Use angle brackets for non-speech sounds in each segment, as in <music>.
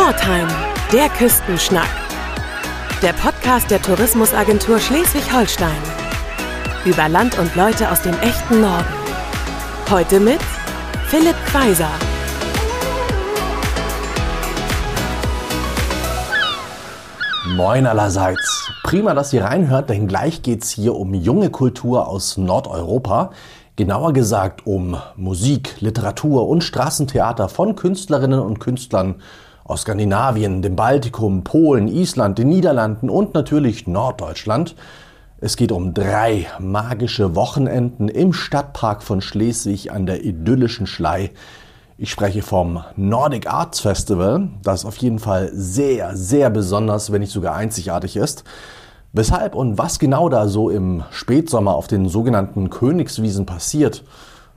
Shortheim, der Küstenschnack. Der Podcast der Tourismusagentur Schleswig-Holstein. Über Land und Leute aus dem echten Norden. Heute mit Philipp Kweiser. Moin allerseits. Prima, dass ihr reinhört, denn gleich geht's hier um junge Kultur aus Nordeuropa. Genauer gesagt um Musik, Literatur und Straßentheater von Künstlerinnen und Künstlern aus Skandinavien, dem Baltikum, Polen, Island, den Niederlanden und natürlich Norddeutschland. Es geht um drei magische Wochenenden im Stadtpark von Schleswig an der idyllischen Schlei. Ich spreche vom Nordic Arts Festival, das auf jeden Fall sehr, sehr besonders, wenn nicht sogar einzigartig ist. Weshalb und was genau da so im Spätsommer auf den sogenannten Königswiesen passiert,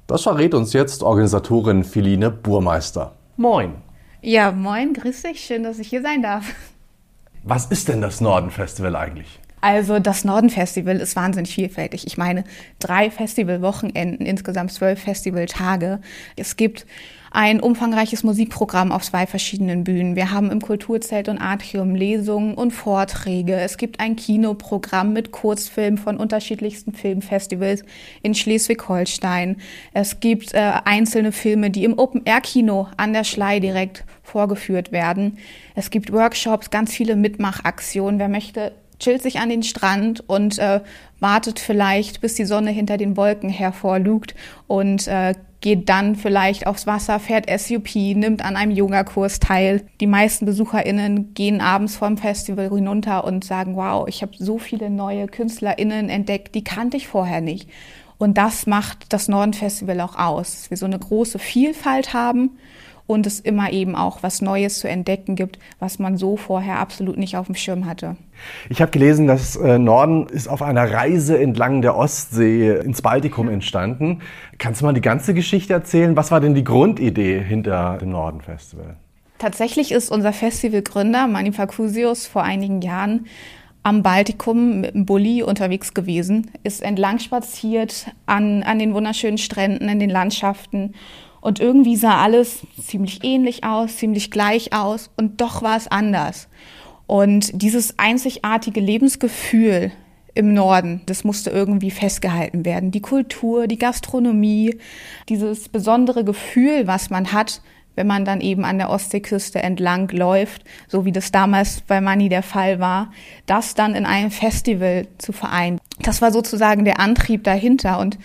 das verrät uns jetzt Organisatorin Philine Burmeister. Moin. Ja, moin, grüß dich, schön, dass ich hier sein darf. Was ist denn das Norden-Festival eigentlich? Also das Norden-Festival ist wahnsinnig vielfältig. Ich meine, drei Festivalwochenenden, insgesamt zwölf Festivaltage. Es gibt ein umfangreiches Musikprogramm auf zwei verschiedenen Bühnen. Wir haben im Kulturzelt und Atrium Lesungen und Vorträge. Es gibt ein Kinoprogramm mit Kurzfilmen von unterschiedlichsten Filmfestivals in Schleswig-Holstein. Es gibt äh, einzelne Filme, die im Open-Air-Kino an der Schlei direkt vorgeführt werden. Es gibt Workshops, ganz viele Mitmachaktionen. Wer möchte, chillt sich an den Strand und äh, wartet vielleicht, bis die Sonne hinter den Wolken hervorlugt und äh, geht dann vielleicht aufs Wasser, fährt SUP, nimmt an einem Yoga-Kurs teil. Die meisten BesucherInnen gehen abends vom Festival hinunter und sagen, wow, ich habe so viele neue KünstlerInnen entdeckt, die kannte ich vorher nicht. Und das macht das Norden-Festival auch aus, dass wir so eine große Vielfalt haben und es immer eben auch was Neues zu entdecken gibt, was man so vorher absolut nicht auf dem Schirm hatte. Ich habe gelesen, dass äh, Norden ist auf einer Reise entlang der Ostsee ins Baltikum entstanden. Kannst du mal die ganze Geschichte erzählen? Was war denn die Grundidee hinter dem Norden Festival? Tatsächlich ist unser Festivalgründer Mani Fakusius vor einigen Jahren am Baltikum mit dem Bulli unterwegs gewesen, ist entlang spaziert an, an den wunderschönen Stränden, in den Landschaften und irgendwie sah alles ziemlich ähnlich aus, ziemlich gleich aus und doch war es anders. Und dieses einzigartige Lebensgefühl im Norden, das musste irgendwie festgehalten werden. Die Kultur, die Gastronomie, dieses besondere Gefühl, was man hat, wenn man dann eben an der Ostseeküste entlang läuft, so wie das damals bei Mani der Fall war, das dann in einem Festival zu vereinen. Das war sozusagen der Antrieb dahinter und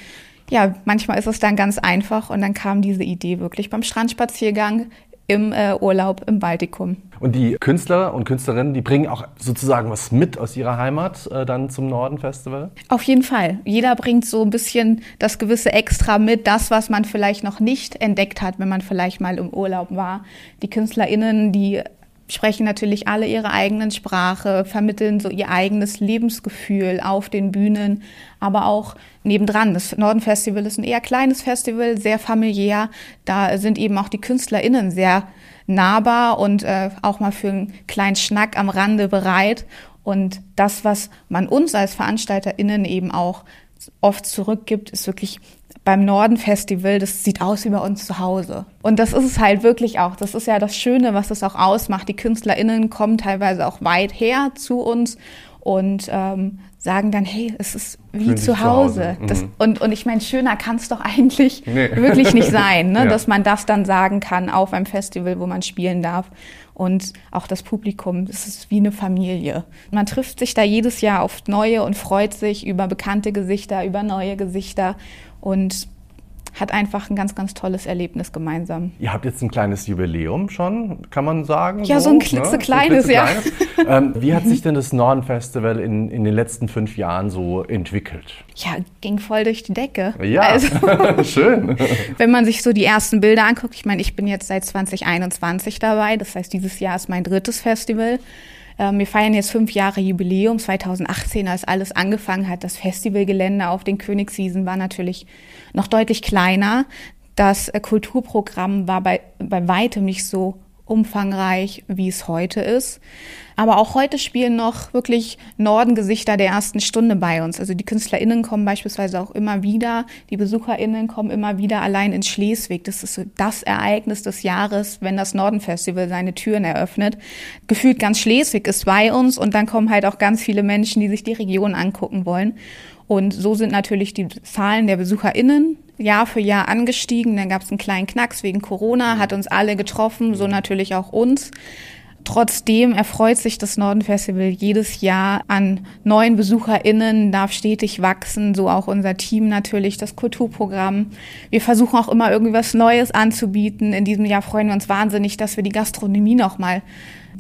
ja, manchmal ist es dann ganz einfach und dann kam diese Idee wirklich beim Strandspaziergang im äh, Urlaub im Baltikum. Und die Künstler und Künstlerinnen, die bringen auch sozusagen was mit aus ihrer Heimat äh, dann zum Norden-Festival? Auf jeden Fall. Jeder bringt so ein bisschen das gewisse Extra mit, das, was man vielleicht noch nicht entdeckt hat, wenn man vielleicht mal im Urlaub war. Die KünstlerInnen, die sprechen natürlich alle ihre eigenen Sprache, vermitteln so ihr eigenes Lebensgefühl auf den Bühnen, aber auch nebendran. Das Norden-Festival ist ein eher kleines Festival, sehr familiär. Da sind eben auch die KünstlerInnen sehr nahbar und äh, auch mal für einen kleinen Schnack am Rande bereit. Und das, was man uns als VeranstalterInnen eben auch oft zurückgibt, ist wirklich beim Norden Festival, das sieht aus wie bei uns zu Hause. Und das ist es halt wirklich auch. Das ist ja das Schöne, was es auch ausmacht. Die KünstlerInnen kommen teilweise auch weit her zu uns und ähm, sagen dann, hey, es ist wie zu Hause. Zu Hause. Das, mhm. und, und ich meine, schöner kann es doch eigentlich nee. wirklich nicht sein, ne? <laughs> Ja. dass man das dann sagen kann auf einem Festival, wo man spielen darf. Und auch das Publikum, das ist wie eine Familie. Man trifft sich da jedes Jahr auf neue und freut sich über bekannte Gesichter, über neue Gesichter und hat einfach ein ganz, ganz tolles Erlebnis gemeinsam. Ihr habt jetzt ein kleines Jubiläum schon, kann man sagen? Ja, so, so ein klitzekleines, ne? so ja. ähm, wie hat sich denn das Norden-Festival in, in den letzten fünf Jahren so entwickelt? Ja, ging voll durch die Decke. Ja, also, <laughs> schön. <laughs> wenn man sich so die ersten Bilder anguckt, ich meine, ich bin jetzt seit 2021 dabei, das heißt, dieses Jahr ist mein drittes Festival. Ähm, wir feiern jetzt fünf Jahre Jubiläum. 2018, als alles angefangen hat, das Festivalgelände auf den Königswiesen war natürlich noch deutlich kleiner. Das äh, Kulturprogramm war bei, bei weitem nicht so umfangreich, wie es heute ist. Aber auch heute spielen noch wirklich Nordengesichter der ersten Stunde bei uns. Also die KünstlerInnen kommen beispielsweise auch immer wieder, die BesucherInnen kommen immer wieder allein in Schleswig. Das ist so das Ereignis des Jahres, wenn das Nordenfestival seine Türen eröffnet. Gefühlt ganz Schleswig ist bei uns und dann kommen halt auch ganz viele Menschen, die sich die Region angucken wollen. Und so sind natürlich die Zahlen der BesucherInnen Jahr für Jahr angestiegen. Dann gab es einen kleinen Knacks wegen Corona, hat uns alle getroffen, so natürlich auch uns. Trotzdem erfreut sich das Norden-Festival jedes Jahr an neuen BesucherInnen, darf stetig wachsen, so auch unser Team natürlich, das Kulturprogramm. Wir versuchen auch immer irgendwie was Neues anzubieten. In diesem Jahr freuen wir uns wahnsinnig, dass wir die Gastronomie nochmal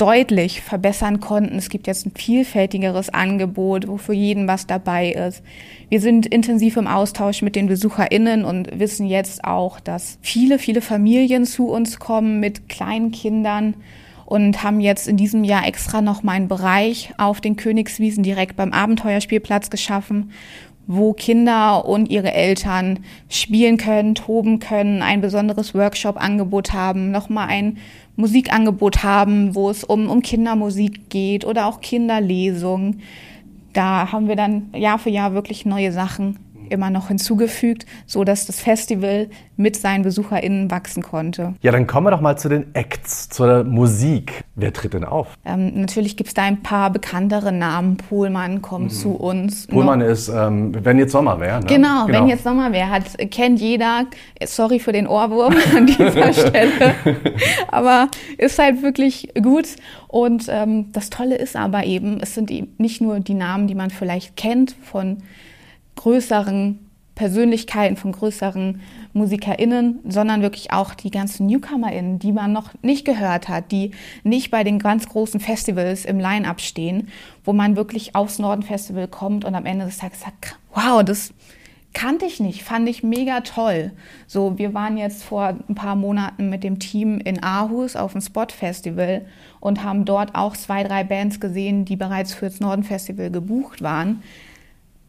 deutlich verbessern konnten. Es gibt jetzt ein vielfältigeres Angebot, wo für jeden was dabei ist. Wir sind intensiv im Austausch mit den BesucherInnen und wissen jetzt auch, dass viele, viele Familien zu uns kommen mit kleinen Kindern und haben jetzt in diesem Jahr extra noch mal einen Bereich auf den Königswiesen direkt beim Abenteuerspielplatz geschaffen, wo Kinder und ihre Eltern spielen können, toben können, ein besonderes Workshop-Angebot haben, nochmal ein Musikangebot haben, wo es um, um Kindermusik geht oder auch Kinderlesungen. Da haben wir dann Jahr für Jahr wirklich neue Sachen immer noch hinzugefügt, so dass das Festival mit seinen BesucherInnen wachsen konnte. Ja, dann kommen wir doch mal zu den Acts, zur Musik. Wer tritt denn auf? Ähm, natürlich gibt es da ein paar bekanntere Namen. Pohlmann kommt mhm. zu uns. Pohlmann ist, ähm, wenn jetzt Sommer wäre. Ne? Genau, genau, wenn jetzt Sommer wäre, hat kennt jeder. Sorry für den Ohrwurm <laughs> an dieser <laughs> Stelle, aber ist halt wirklich gut. Und ähm, das Tolle ist aber eben, es sind eben nicht nur die Namen, die man vielleicht kennt von größeren Persönlichkeiten, von größeren MusikerInnen, sondern wirklich auch die ganzen NewcomerInnen, die man noch nicht gehört hat, die nicht bei den ganz großen Festivals im Line-Up stehen, wo man wirklich aufs Norden-Festival kommt und am Ende des Tages sagt, wow, das kannte ich nicht, fand ich mega toll. So, wir waren jetzt vor ein paar Monaten mit dem Team in Aarhus auf dem Spot Festival und haben dort auch zwei, drei Bands gesehen, die bereits fürs Norden Festival gebucht waren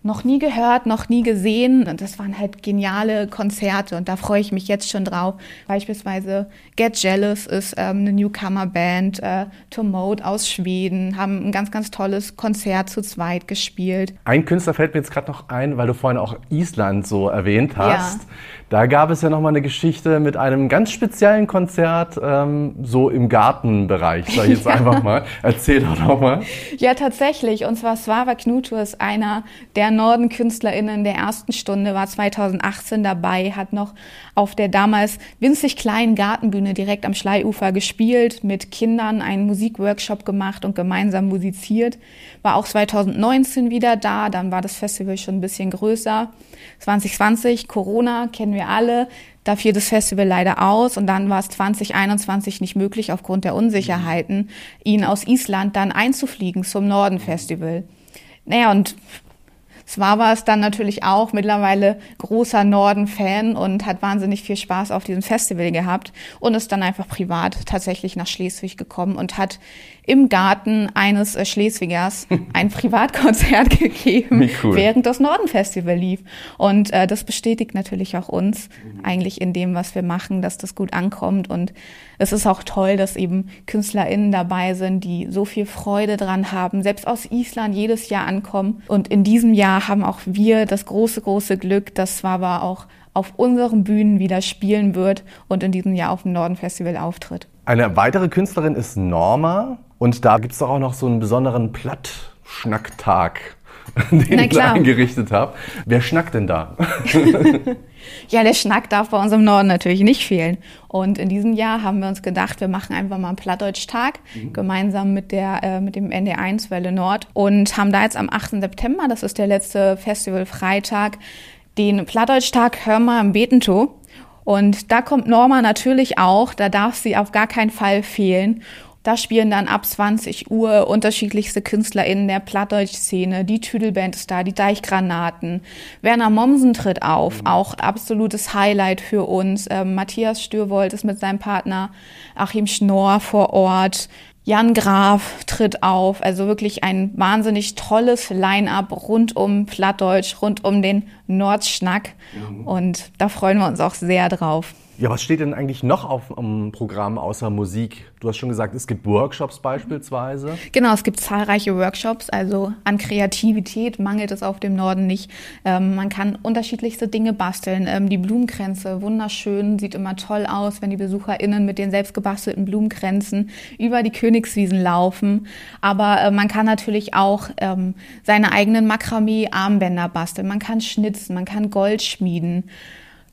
noch nie gehört, noch nie gesehen. Und das waren halt geniale Konzerte und da freue ich mich jetzt schon drauf. Beispielsweise Get Jealous ist ähm, eine Newcomer-Band, äh, Tomode aus Schweden, haben ein ganz, ganz tolles Konzert zu zweit gespielt. Ein Künstler fällt mir jetzt gerade noch ein, weil du vorhin auch Island so erwähnt hast. Ja. Da gab es ja noch mal eine Geschichte mit einem ganz speziellen Konzert, ähm, so im Gartenbereich, sag ich jetzt <laughs> ja. einfach mal. Erzähl doch noch mal. Ja, tatsächlich. Und zwar Slava Knutu ist einer der Norden-KünstlerInnen der ersten Stunde, war 2018 dabei, hat noch auf der damals winzig kleinen Gartenbühne direkt am Schleiufer gespielt, mit Kindern einen Musikworkshop gemacht und gemeinsam musiziert. War auch 2019 wieder da, dann war das Festival schon ein bisschen größer. 2020, Corona, kennen wir alle. Da fiel das Festival leider aus und dann war es 2021 nicht möglich, aufgrund der Unsicherheiten, ihn aus Island dann einzufliegen zum Norden-Festival. Naja, und zwar war es dann natürlich auch mittlerweile großer Norden-Fan und hat wahnsinnig viel Spaß auf diesem Festival gehabt und ist dann einfach privat tatsächlich nach Schleswig gekommen und hat im Garten eines äh, Schleswigers <laughs> ein Privatkonzert <laughs> gegeben, cool. während das Norden-Festival lief. Und äh, das bestätigt natürlich auch uns eigentlich in dem, was wir machen, dass das gut ankommt. Und es ist auch toll, dass eben KünstlerInnen dabei sind, die so viel Freude dran haben, selbst aus Island jedes Jahr ankommen. Und in diesem Jahr haben auch wir das große, große Glück, dass Swaba auch auf unseren Bühnen wieder spielen wird und in diesem Jahr auf dem Norden Festival auftritt. Eine weitere Künstlerin ist Norma und da gibt es doch auch noch so einen besonderen Plattschnacktag, <laughs> den ich eingerichtet habe. Wer schnackt denn da? <laughs> ja, der Schnack darf bei uns im Norden natürlich nicht fehlen. Und in diesem Jahr haben wir uns gedacht, wir machen einfach mal einen Plattdeutsch-Tag mhm. gemeinsam mit, der, äh, mit dem ND1 Welle Nord und haben da jetzt am 8. September, das ist der letzte Festival-Freitag, den Plattdeutsch-Tag Hör mal im Betentow. Und da kommt Norma natürlich auch, da darf sie auf gar keinen Fall fehlen. Da spielen dann ab 20 Uhr unterschiedlichste KünstlerInnen der Plattdeutsch-Szene. Die Tüdelband ist da, die Deichgranaten. Werner Mommsen tritt auf, mhm. auch absolutes Highlight für uns. Ähm, Matthias Stürwold ist mit seinem Partner Achim Schnorr vor Ort. Jan Graf tritt auf, also wirklich ein wahnsinnig tolles Line-up rund um Plattdeutsch, rund um den Nordschnack. Mhm. Und da freuen wir uns auch sehr drauf. Ja, was steht denn eigentlich noch auf dem Programm außer Musik? Du hast schon gesagt, es gibt Workshops beispielsweise. Genau, es gibt zahlreiche Workshops. Also an Kreativität mangelt es auf dem Norden nicht. Ähm, man kann unterschiedlichste Dinge basteln. Ähm, die Blumenkränze, wunderschön, sieht immer toll aus, wenn die BesucherInnen mit den selbst gebastelten Blumenkränzen über die Königswiesen laufen. Aber äh, man kann natürlich auch ähm, seine eigenen Makramee-Armbänder basteln. Man kann schnitzen, man kann Gold schmieden.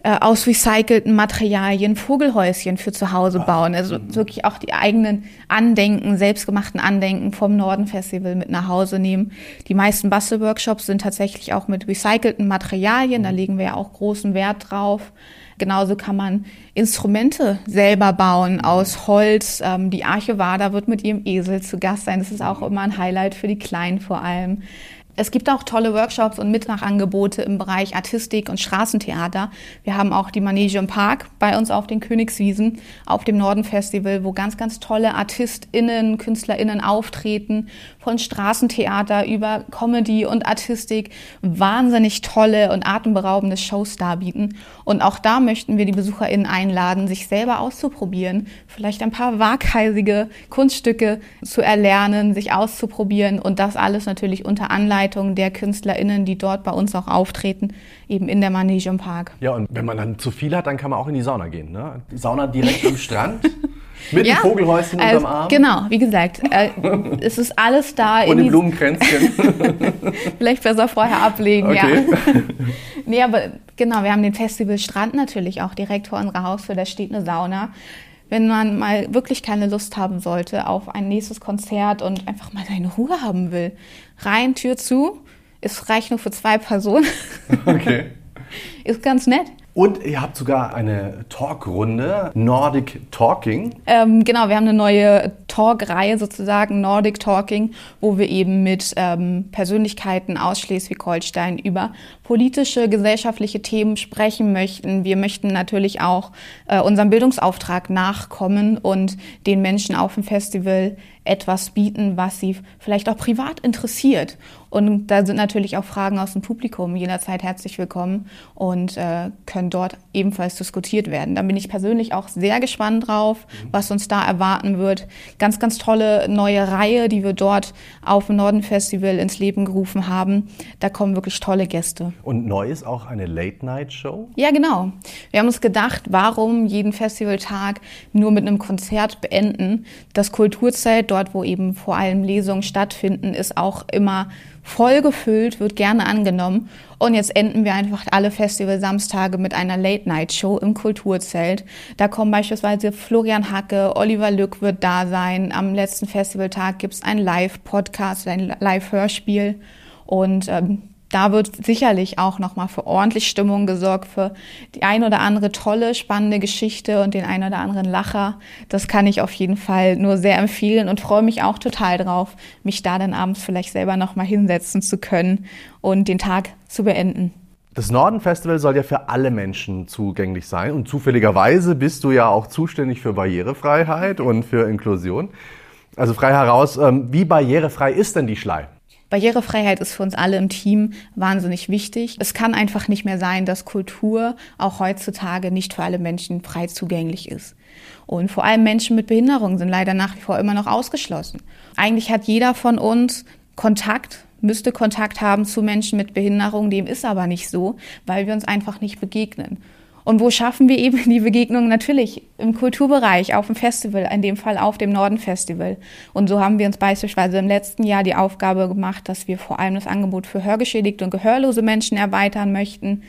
Äh, aus recycelten Materialien Vogelhäuschen für zu Hause bauen. Also wirklich auch die eigenen Andenken, selbstgemachten Andenken vom Norden Festival mit nach Hause nehmen. Die meisten Bastelworkshops sind tatsächlich auch mit recycelten Materialien. Da legen wir ja auch großen Wert drauf. Genauso kann man Instrumente selber bauen aus Holz. Ähm, die Arche Wader wird mit ihrem Esel zu Gast sein. Das ist auch immer ein Highlight für die Kleinen vor allem. Es gibt auch tolle Workshops und Mittagangebote im Bereich Artistik und Straßentheater. Wir haben auch die Manege im Park bei uns auf den Königswiesen, auf dem Norden Festival, wo ganz, ganz tolle ArtistInnen, KünstlerInnen auftreten, von Straßentheater über Comedy und Artistik wahnsinnig tolle und atemberaubende Shows darbieten. Und auch da möchten wir die BesucherInnen einladen, sich selber auszuprobieren, vielleicht ein paar waghalsige Kunststücke zu erlernen, sich auszuprobieren und das alles natürlich unter Anleitung der KünstlerInnen, die dort bei uns auch auftreten, eben in der Manege im Park. Ja, und wenn man dann zu viel hat, dann kann man auch in die Sauna gehen. Ne? Sauna direkt am <laughs> Strand. Mit ja, dem Vogelhäuschen also, unterm Arm? Genau, wie gesagt, äh, <laughs> es ist alles da. Und die Blumenkränzchen. <laughs> Vielleicht besser vorher ablegen, okay. ja. <laughs> nee, aber genau, wir haben den Festival Strand natürlich auch direkt vor unserer Haustür, da steht eine Sauna. Wenn man mal wirklich keine Lust haben sollte auf ein nächstes Konzert und einfach mal seine Ruhe haben will, rein, Tür zu, es reicht nur für zwei Personen. Okay. ist ganz nett. Und ihr habt sogar eine Talkrunde, Nordic Talking. Ähm, genau, wir haben eine neue Talk-Reihe sozusagen, Nordic Talking, wo wir eben mit ähm, Persönlichkeiten aus Schleswig-Holstein über politische, gesellschaftliche Themen sprechen möchten. Wir möchten natürlich auch äh, unserem Bildungsauftrag nachkommen und den Menschen auf dem Festival etwas bieten, was sie vielleicht auch privat interessiert. Und da sind natürlich auch Fragen aus dem Publikum jederzeit herzlich willkommen und äh, können dort ebenfalls diskutiert werden. Da bin ich persönlich auch sehr gespannt drauf, was uns da erwarten wird. Ganz, ganz tolle neue Reihe, die wir dort auf dem Norden Festival ins Leben gerufen haben. Da kommen wirklich tolle Gäste. Und neu ist auch eine Late-Night-Show? Ja, genau. Wir haben uns gedacht, warum jeden Festivaltag nur mit einem Konzert beenden? Das Kulturzelt, dort wo eben vor allem Lesungen stattfinden, ist auch immer voll gefüllt, wird gerne angenommen. Und jetzt enden wir einfach alle Festival-Samstage mit einer Late-Night-Show im Kulturzelt. Da kommen beispielsweise Florian Hacke, Oliver Lück wird da sein. Am letzten Festivaltag gibt es ein Live-Podcast, ein Live-Hörspiel. Und ähm, da wird sicherlich auch nochmal für ordentlich Stimmung gesorgt, für die ein oder andere tolle, spannende Geschichte und den ein oder anderen Lacher. Das kann ich auf jeden Fall nur sehr empfehlen und freue mich auch total drauf, mich da dann abends vielleicht selber nochmal hinsetzen zu können und den Tag zu beenden. Das Norden Festival soll ja für alle Menschen zugänglich sein und zufälligerweise bist du ja auch zuständig für Barrierefreiheit und für Inklusion. Also frei heraus, ähm, wie barrierefrei ist denn die Schlei? Barrierefreiheit ist für uns alle im Team wahnsinnig wichtig. Es kann einfach nicht mehr sein, dass Kultur auch heutzutage nicht für alle Menschen frei zugänglich ist. Und vor allem Menschen mit Behinderung sind leider nach wie vor immer noch ausgeschlossen. Eigentlich hat jeder von uns Kontakt, müsste Kontakt haben zu Menschen mit Behinderung. Dem ist aber nicht so, weil wir uns einfach nicht begegnen. Und wo schaffen wir eben die Begegnung? Natürlich im Kulturbereich, auf dem Festival, in dem Fall auf dem Norden Festival. Und so haben wir uns beispielsweise im letzten Jahr die Aufgabe gemacht, dass wir vor allem das Angebot für hörgeschädigte und gehörlose Menschen erweitern möchten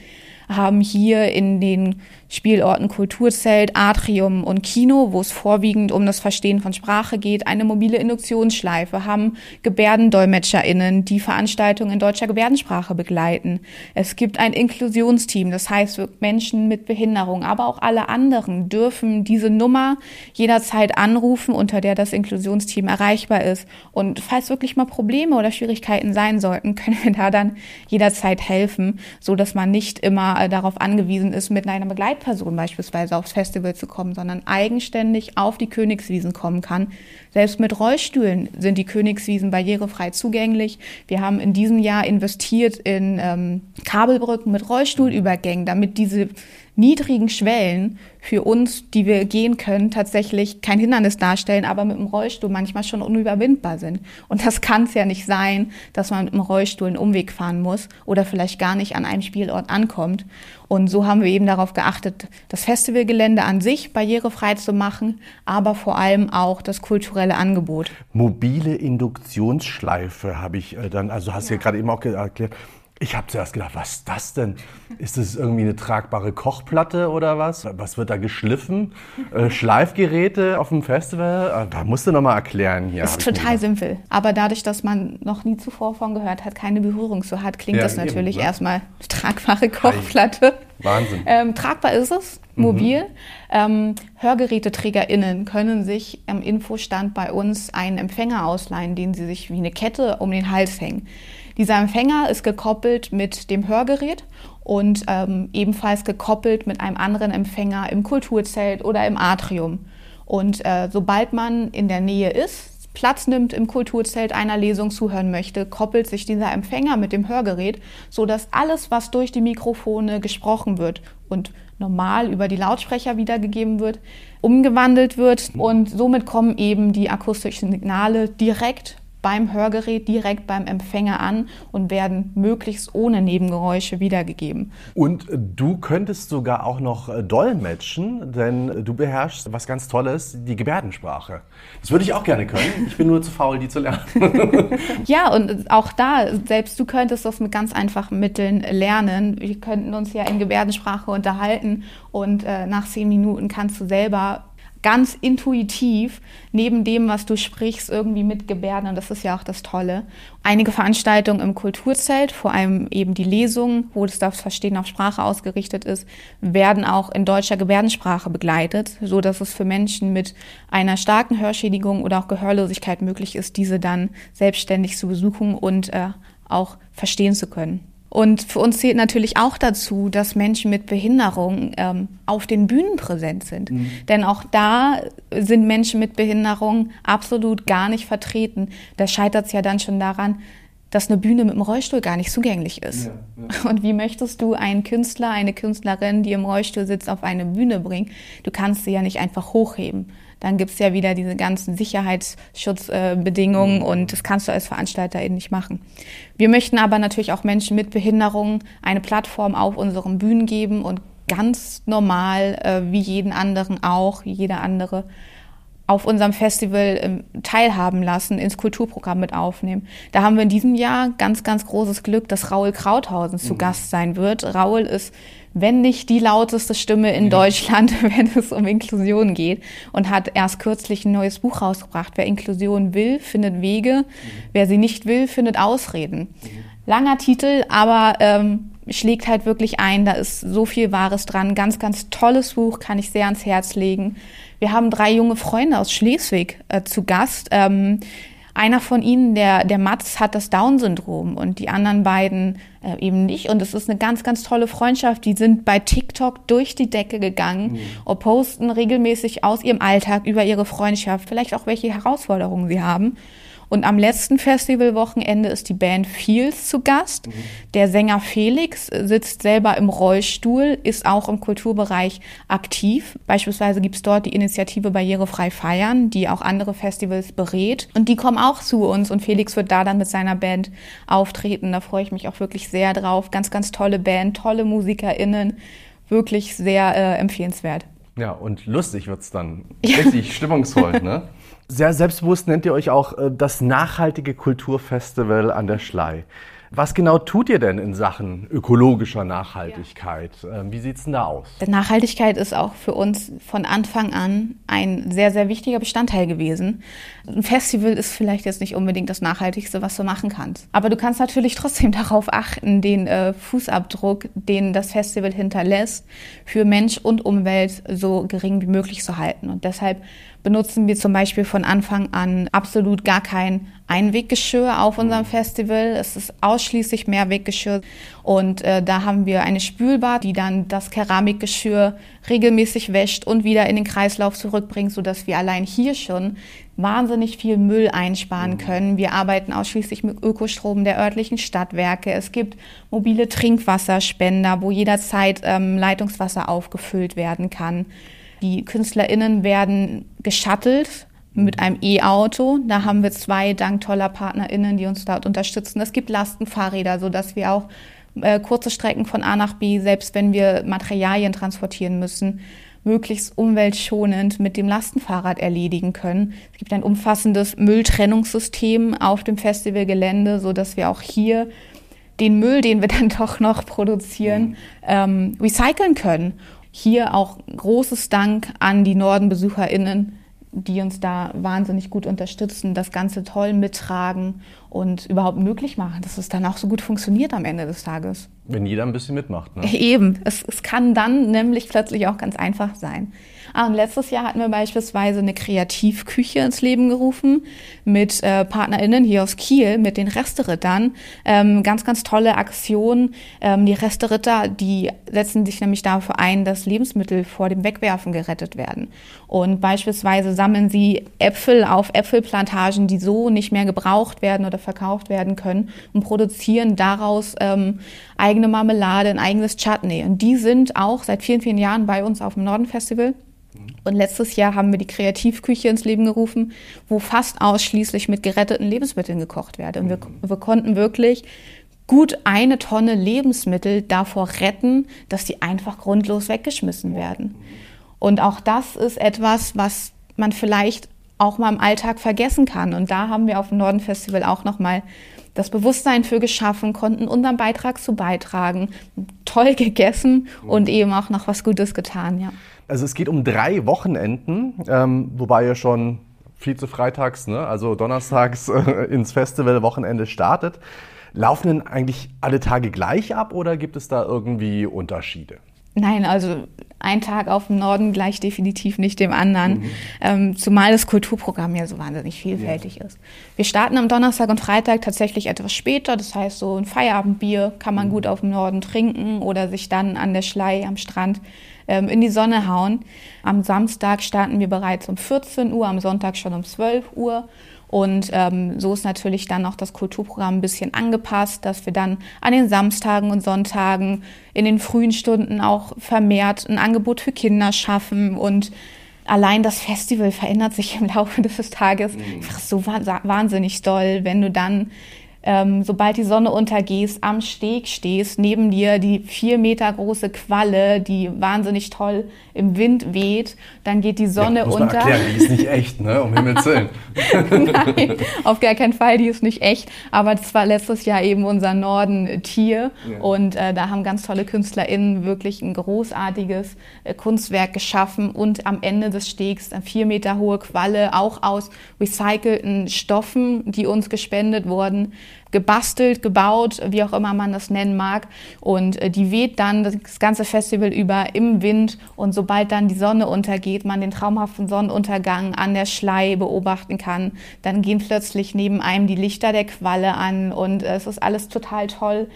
haben hier in den Spielorten Kulturzelt, Atrium und Kino, wo es vorwiegend um das Verstehen von Sprache geht, eine mobile Induktionsschleife, haben GebärdendolmetscherInnen, die Veranstaltungen in deutscher Gebärdensprache begleiten. Es gibt ein Inklusionsteam, das heißt Menschen mit Behinderung, aber auch alle anderen dürfen diese Nummer jederzeit anrufen, unter der das Inklusionsteam erreichbar ist. Und falls wirklich mal Probleme oder Schwierigkeiten sein sollten, <laughs> können wir da dann jederzeit helfen, so dass man nicht immer äh, darauf angewiesen ist, mit einer Begleitperson beispielsweise aufs Festival zu kommen, sondern eigenständig auf die Königswiesen kommen kann. Selbst mit Rollstühlen sind die Königswiesen barrierefrei zugänglich. Wir haben in diesem Jahr investiert in ähm, Kabelbrücken mit Rollstuhlübergängen, damit diese niedrigen Schwellen für uns, die wir gehen können, tatsächlich kein Hindernis darstellen, aber mit dem Rollstuhl manchmal schon unüberwindbar sind. Und das kann es ja nicht sein, dass man mit dem Rollstuhl einen Umweg fahren muss oder vielleicht gar nicht an einem Spielort ankommt. Und so haben wir eben darauf geachtet, das Festivalgelände an sich barrierefrei zu machen, aber vor allem auch das kulturelle Angebot. Mobile Induktionsschleife habe ich äh, dann, also hast du ja gerade eben auch erklärt. Ich habe zuerst gedacht, was ist das denn? Ist das irgendwie eine tragbare Kochplatte oder was? Was wird da geschliffen? Äh, Schleifgeräte auf dem Festival? Äh, da musst du noch mal erklären hier. Ist total simpel. Aber dadurch, dass man noch nie zuvor von gehört hat, keine Berührung so hat, klingt ja, das natürlich eben, ne? erstmal tragbare Kochplatte. Wahnsinn. Ähm, tragbar ist es, mobil. Mhm. Ähm, HörgeräteträgerInnen können sich am Infostand bei uns einen Empfänger ausleihen, den sie sich wie eine Kette um den Hals hängen. Dieser Empfänger ist gekoppelt mit dem Hörgerät und ähm, ebenfalls gekoppelt mit einem anderen Empfänger im Kulturzelt oder im Atrium. Und äh, sobald man in der Nähe ist, Platz nimmt im Kulturzelt einer Lesung zuhören möchte, koppelt sich dieser Empfänger mit dem Hörgerät, sodass alles, was durch die Mikrofone gesprochen wird und normal über die Lautsprecher wiedergegeben wird, umgewandelt wird und somit kommen eben die akustischen Signale direkt beim Hörgerät direkt beim Empfänger an und werden möglichst ohne Nebengeräusche wiedergegeben. Und du könntest sogar auch noch äh, dolmetschen, denn du beherrschst was ganz Tolles, die Gebärdensprache. Das würde ich auch gerne können. Ich bin nur zu faul, die zu lernen. <laughs> <laughs> ja, und auch da, selbst du könntest das mit ganz einfachen Mitteln lernen. Wir könnten uns ja in Gebärdensprache unterhalten und äh, nach zehn Minuten kannst du selber ganz intuitiv neben dem, was du sprichst, irgendwie mit Gebärden. Und das ist ja auch das Tolle. Einige Veranstaltungen im Kulturzelt, vor allem eben die Lesungen, wo das Verstehen auf Sprache ausgerichtet ist, werden auch in deutscher Gebärdensprache begleitet, so dass es für Menschen mit einer starken Hörschädigung oder auch Gehörlosigkeit möglich ist, diese dann selbstständig zu besuchen und äh, auch verstehen zu können. Und für uns zählt natürlich auch dazu, dass Menschen mit Behinderung ähm, auf den Bühnen präsent sind. Mhm. Denn auch da sind Menschen mit Behinderung absolut gar nicht vertreten. Da scheitert es ja dann schon daran, dass eine Bühne mit dem Rollstuhl gar nicht zugänglich ist. Ja, ja. Und wie möchtest du einen Künstler, eine Künstlerin, die im Rollstuhl sitzt, auf eine Bühne bringen? Du kannst sie ja nicht einfach hochheben. Dann gibt's ja wieder diese ganzen Sicherheitsschutzbedingungen mhm. und das kannst du als Veranstalter eben nicht machen. Wir möchten aber natürlich auch Menschen mit Behinderungen eine Plattform auf unseren Bühnen geben und ganz normal, äh, wie jeden anderen auch, jeder andere, auf unserem Festival ähm, teilhaben lassen, ins Kulturprogramm mit aufnehmen. Da haben wir in diesem Jahr ganz, ganz großes Glück, dass Raul Krauthausen zu mhm. Gast sein wird. Raul ist, wenn nicht die lauteste Stimme in ja. Deutschland, <laughs> wenn es um Inklusion geht und hat erst kürzlich ein neues Buch rausgebracht. Wer Inklusion will, findet Wege. Mhm. Wer sie nicht will, findet Ausreden. Mhm. Langer Titel, aber ähm, schlägt halt wirklich ein. Da ist so viel Wahres dran. Ganz, ganz tolles Buch, kann ich sehr ans Herz legen. Wir haben drei junge Freunde aus Schleswig äh, zu Gast. Ähm, einer von ihnen, der, der Mats, hat das Down-Syndrom und die anderen beiden äh, eben nicht. Und es ist eine ganz, ganz tolle Freundschaft. Die sind bei TikTok durch die Decke gegangen mhm. und posten regelmäßig aus ihrem Alltag über ihre Freundschaft, vielleicht auch welche Herausforderungen sie haben. Und am letzten Festivalwochenende ist die Band Fields zu Gast. Mhm. Der Sänger Felix sitzt selber im Rollstuhl, ist auch im Kulturbereich aktiv. Beispielsweise gibt es dort die Initiative Barrierefrei Feiern, die auch andere Festivals berät. Und die kommen auch zu uns und Felix wird da dann mit seiner Band auftreten. Da freue ich mich auch wirklich sehr drauf. Ganz, ganz tolle Band, tolle MusikerInnen. Wirklich sehr äh, empfehlenswert. Ja, und lustig wird's dann. Richtig stimmungsvoll, ne? <laughs> Sehr selbstbewusst nennt ihr euch auch äh, das nachhaltige Kulturfestival an der Schlei. Was genau tut ihr denn in Sachen ökologischer Nachhaltigkeit? Ja. Ähm, wie sieht's denn da aus? Nachhaltigkeit ist auch für uns von Anfang an ein sehr, sehr wichtiger Bestandteil gewesen. Ein Festival ist vielleicht jetzt nicht unbedingt das Nachhaltigste, was du machen kannst. Aber du kannst natürlich trotzdem <laughs> darauf achten, den äh, Fußabdruck, den das Festival hinterlässt, für Mensch und Umwelt so gering wie möglich zu halten. Und deshalb benutzen wir zum Beispiel von Anfang an absolut gar kein Einweggeschirr auf unserem mhm. Festival. Es ist ausschließlich Mehrweggeschirr. Und äh, da haben wir eine Spülbad, die dann das Keramikgeschirr regelmäßig wäscht und wieder in den Kreislauf zurückbringt, sodass wir allein hier schon wahnsinnig viel Müll einsparen mhm. können. Wir arbeiten ausschließlich mit Ökostrom der örtlichen Stadtwerke. Es gibt mobile Trinkwasserspender, wo jederzeit ähm, Leitungswasser aufgefüllt werden kann. Die KünstlerInnen werden geschattelt mit einem E-Auto. Da haben wir zwei dank toller PartnerInnen, die uns dort unterstützen. Es gibt Lastenfahrräder, sodass wir auch äh, kurze Strecken von A nach B, selbst wenn wir Materialien transportieren müssen, möglichst umweltschonend mit dem Lastenfahrrad erledigen können. Es gibt ein umfassendes Mülltrennungssystem auf dem Festivalgelände, sodass wir auch hier den Müll, den wir <laughs> dann doch noch produzieren, ähm, recyceln können. Hier auch großes Dank an die Nordenbesucherinnen, die uns da wahnsinnig gut unterstützen, das Ganze toll mittragen und überhaupt möglich machen, dass es dann auch so gut funktioniert am Ende des Tages. Wenn jeder ein bisschen mitmacht. Ne? Eben, es, es kann dann nämlich plötzlich auch ganz einfach sein. Ah, und letztes Jahr hatten wir beispielsweise eine Kreativküche ins Leben gerufen mit äh, PartnerInnen hier aus Kiel, mit den Resterittern. Ähm, ganz, ganz tolle Aktion. Ähm, die Resteritter, die setzen sich nämlich dafür ein, dass Lebensmittel vor dem Wegwerfen gerettet werden. Und beispielsweise sammeln sie Äpfel auf Äpfelplantagen, die so nicht mehr gebraucht werden oder verkauft werden können und produzieren daraus ähm, eigene Marmelade, ein eigenes Chutney. Und die sind auch seit vielen, vielen Jahren bei uns auf dem Norden Festival. Und letztes Jahr haben wir die Kreativküche ins Leben gerufen, wo fast ausschließlich mit geretteten Lebensmitteln gekocht wird. Und wir, wir konnten wirklich gut eine Tonne Lebensmittel davor retten, dass die einfach grundlos weggeschmissen werden. Und auch das ist etwas, was man vielleicht auch mal im Alltag vergessen kann. Und da haben wir auf dem Norden Festival auch nochmal das Bewusstsein für geschaffen, konnten unseren Beitrag zu beitragen, toll gegessen und eben auch noch was Gutes getan, ja. Also es geht um drei Wochenenden, ähm, wobei ihr schon Vize-Freitags, ne, also donnerstags <laughs> äh, ins Festival-Wochenende startet. Laufen denn eigentlich alle Tage gleich ab oder gibt es da irgendwie Unterschiede? Nein, also ein Tag auf dem Norden gleich definitiv nicht dem anderen, mhm. ähm, zumal das Kulturprogramm ja so wahnsinnig vielfältig ja. ist. Wir starten am Donnerstag und Freitag tatsächlich etwas später, das heißt so ein Feierabendbier kann man mhm. gut auf dem Norden trinken oder sich dann an der Schlei am Strand in die Sonne hauen. Am Samstag starten wir bereits um 14 Uhr, am Sonntag schon um 12 Uhr und ähm, so ist natürlich dann auch das Kulturprogramm ein bisschen angepasst, dass wir dann an den Samstagen und Sonntagen in den frühen Stunden auch vermehrt ein Angebot für Kinder schaffen und allein das Festival verändert sich im Laufe <laughs> des Tages mhm. einfach so wahnsinnig doll, wenn du dann ähm, sobald die Sonne untergehst, am Steg stehst, neben dir die vier Meter große Qualle, die wahnsinnig toll im Wind weht, dann geht die Sonne ja, muss unter. Man erklären, die ist nicht echt, ne? um Himmels Willen. <laughs> Nein, auf gar keinen Fall, die ist nicht echt, aber das war letztes Jahr eben unser Norden-Tier ja. und äh, da haben ganz tolle KünstlerInnen wirklich ein großartiges äh, Kunstwerk geschaffen und am Ende des Stegs eine vier Meter hohe Qualle, auch aus recycelten Stoffen, die uns gespendet wurden, gebastelt, gebaut, wie auch immer man das nennen mag. Und äh, die weht dann das ganze Festival über im Wind. Und sobald dann die Sonne untergeht, man den traumhaften Sonnenuntergang an der Schlei beobachten kann, dann gehen plötzlich neben einem die Lichter der Qualle an und äh, es ist alles total toll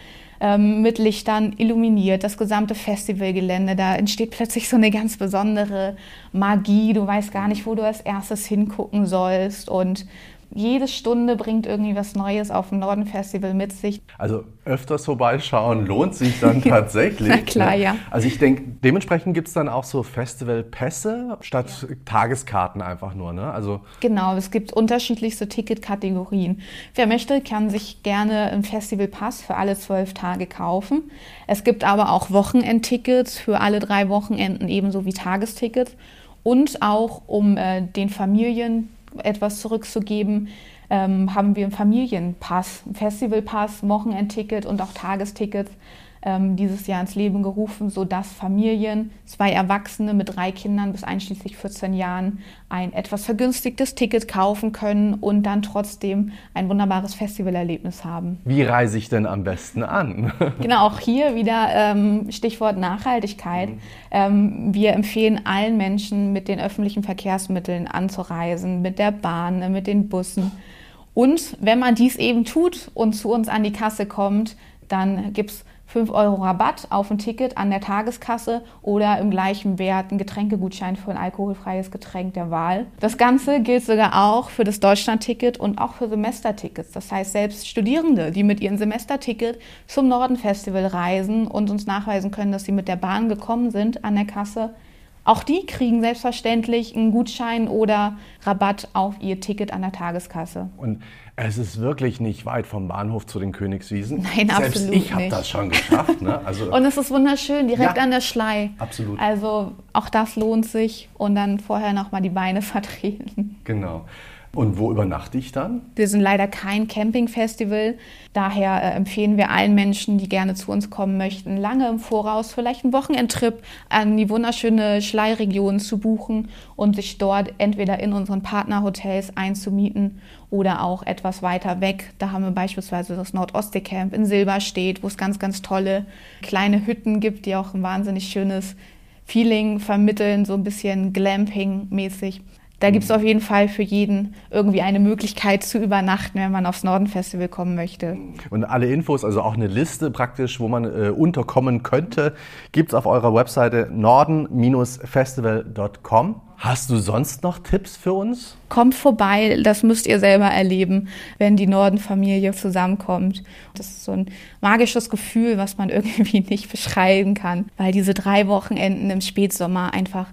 ähm, mit Lichtern illuminiert, das gesamte Festivalgelände. Da entsteht plötzlich so eine ganz besondere Magie. Du weißt gar nicht, wo du als erstes hingucken sollst. Und jede Stunde bringt irgendwie was Neues auf dem Norden Festival mit sich. Also öfters vorbeischauen lohnt sich dann <laughs> tatsächlich. Na klar, ne? ja. Also ich denke, dementsprechend gibt es dann auch so Festivalpässe statt ja. Tageskarten einfach nur. Ne? Also genau, es gibt unterschiedlichste Ticketkategorien. Wer möchte, kann sich gerne einen Festivalpass für alle zwölf Tage kaufen. Es gibt aber auch Wochenendtickets für alle drei Wochenenden ebenso wie Tagestickets. Und auch um äh, den Familien etwas zurückzugeben, ähm, haben wir einen Familienpass, einen Festivalpass, Wochenendticket und auch Tagestickets. Ähm, dieses Jahr ins Leben gerufen, sodass Familien, zwei Erwachsene mit drei Kindern bis einschließlich 14 Jahren ein etwas vergünstigtes Ticket kaufen können und dann trotzdem ein wunderbares Festivalerlebnis haben. Wie reise ich denn am besten an? <laughs> genau, auch hier wieder ähm, Stichwort Nachhaltigkeit. Mhm. Ähm, wir empfehlen allen Menschen, mit den öffentlichen Verkehrsmitteln anzureisen, mit der Bahn, mit den Bussen. Und wenn man dies eben tut und zu uns an die Kasse kommt, dann gibt es 5 Euro Rabatt auf ein Ticket an der Tageskasse oder im gleichen Wert ein Getränkegutschein für ein alkoholfreies Getränk der Wahl. Das Ganze gilt sogar auch für das Deutschlandticket und auch für Semestertickets. Das heißt, selbst Studierende, die mit ihrem Semesterticket zum Norden-Festival reisen und uns nachweisen können, dass sie mit der Bahn gekommen sind an der Kasse, auch die kriegen selbstverständlich einen Gutschein oder Rabatt auf ihr Ticket an der Tageskasse. Und es ist wirklich nicht weit vom Bahnhof zu den Königswiesen. Nein, Selbst absolut ich habe das schon geschafft. Ne? <laughs> Also und es ist wunderschön, direkt ja, an der Schlei. Absolut. Also auch das lohnt sich und dann vorher nochmal die Beine <laughs> vertreten. Genau. Und wo übernachte ich dann? Wir sind leider kein Campingfestival. Daher äh, empfehlen wir allen Menschen, die gerne zu uns kommen möchten, lange im Voraus vielleicht einen Wochenendtrip an die wunderschöne Schleiregion zu buchen und sich dort entweder in unseren Partnerhotels einzumieten oder auch etwas weiter weg. Da haben wir beispielsweise das Nordostseecamp in Silberstedt, wo es ganz, ganz tolle kleine Hütten gibt, die auch ein wahnsinnig schönes Feeling vermitteln, so ein bisschen Glamping-mäßig. Da gibt es auf jeden Fall für jeden irgendwie eine Möglichkeit zu übernachten, wenn man aufs Norden-Festival kommen möchte. Und alle Infos, also auch eine Liste praktisch, wo man äh, unterkommen könnte, gibt es auf eurer Webseite norden-festival.com. Hast du sonst noch Tipps für uns? Kommt vorbei, das müsst ihr selber erleben, wenn die Norden-Familie zusammenkommt. Das ist so ein magisches Gefühl, was man <laughs> irgendwie nicht beschreiben kann, weil diese drei Wochenenden im Spätsommer einfach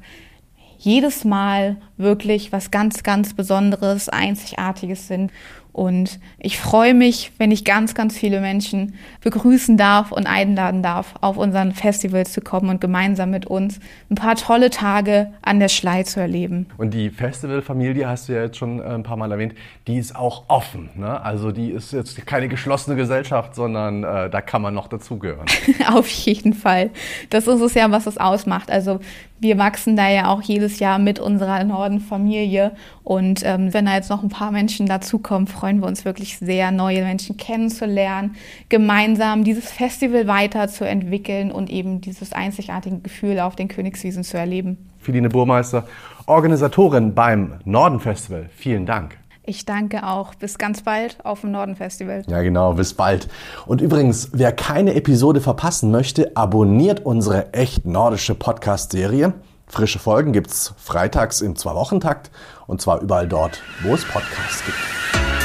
jedes Mal wirklich was ganz, ganz Besonderes, Einzigartiges sind. Und ich freue mich, wenn ich ganz, ganz viele Menschen begrüßen darf und einladen darf, auf unseren Festival zu kommen und gemeinsam mit uns ein paar tolle Tage an der Schlei zu erleben. Und die Festivalfamilie, hast du ja jetzt schon äh, ein paar Mal erwähnt, die ist auch offen. Ne? Also die ist jetzt keine geschlossene Gesellschaft, sondern äh, da kann man noch dazugehören. <laughs> auf jeden Fall. Das ist es ja, was es ausmacht. Also wir wachsen da ja auch jedes Jahr mit unserer Norden-Familie. Und ähm, wenn da jetzt noch ein paar Menschen dazukommen, freuen wir uns wirklich sehr, neue Menschen kennenzulernen, gemeinsam dieses Festival weiterzuentwickeln und eben dieses einzigartige Gefühl auf den Königswiesen zu erleben. Filine Burmeister, Organisatorin beim Norden-Festival. Vielen Dank. Ich danke auch. Bis ganz bald auf dem Norden Festival. Ja, genau, bis bald. Und übrigens, wer keine Episode verpassen möchte, abonniert unsere echt nordische Podcast-Serie. Frische Folgen gibt's freitags im Zwei-Wochen-Takt und zwar überall dort, wo es Podcasts gibt.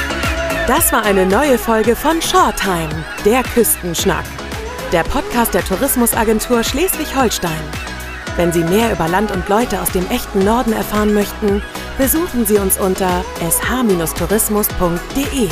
Das war eine neue Folge von Shoretime, der Küstenschnack. Der Podcast der Tourismusagentur Schleswig-Holstein. Wenn Sie mehr über Land und Leute aus dem echten Norden erfahren möchten, besuchen Sie uns unter sh-tourismus.de.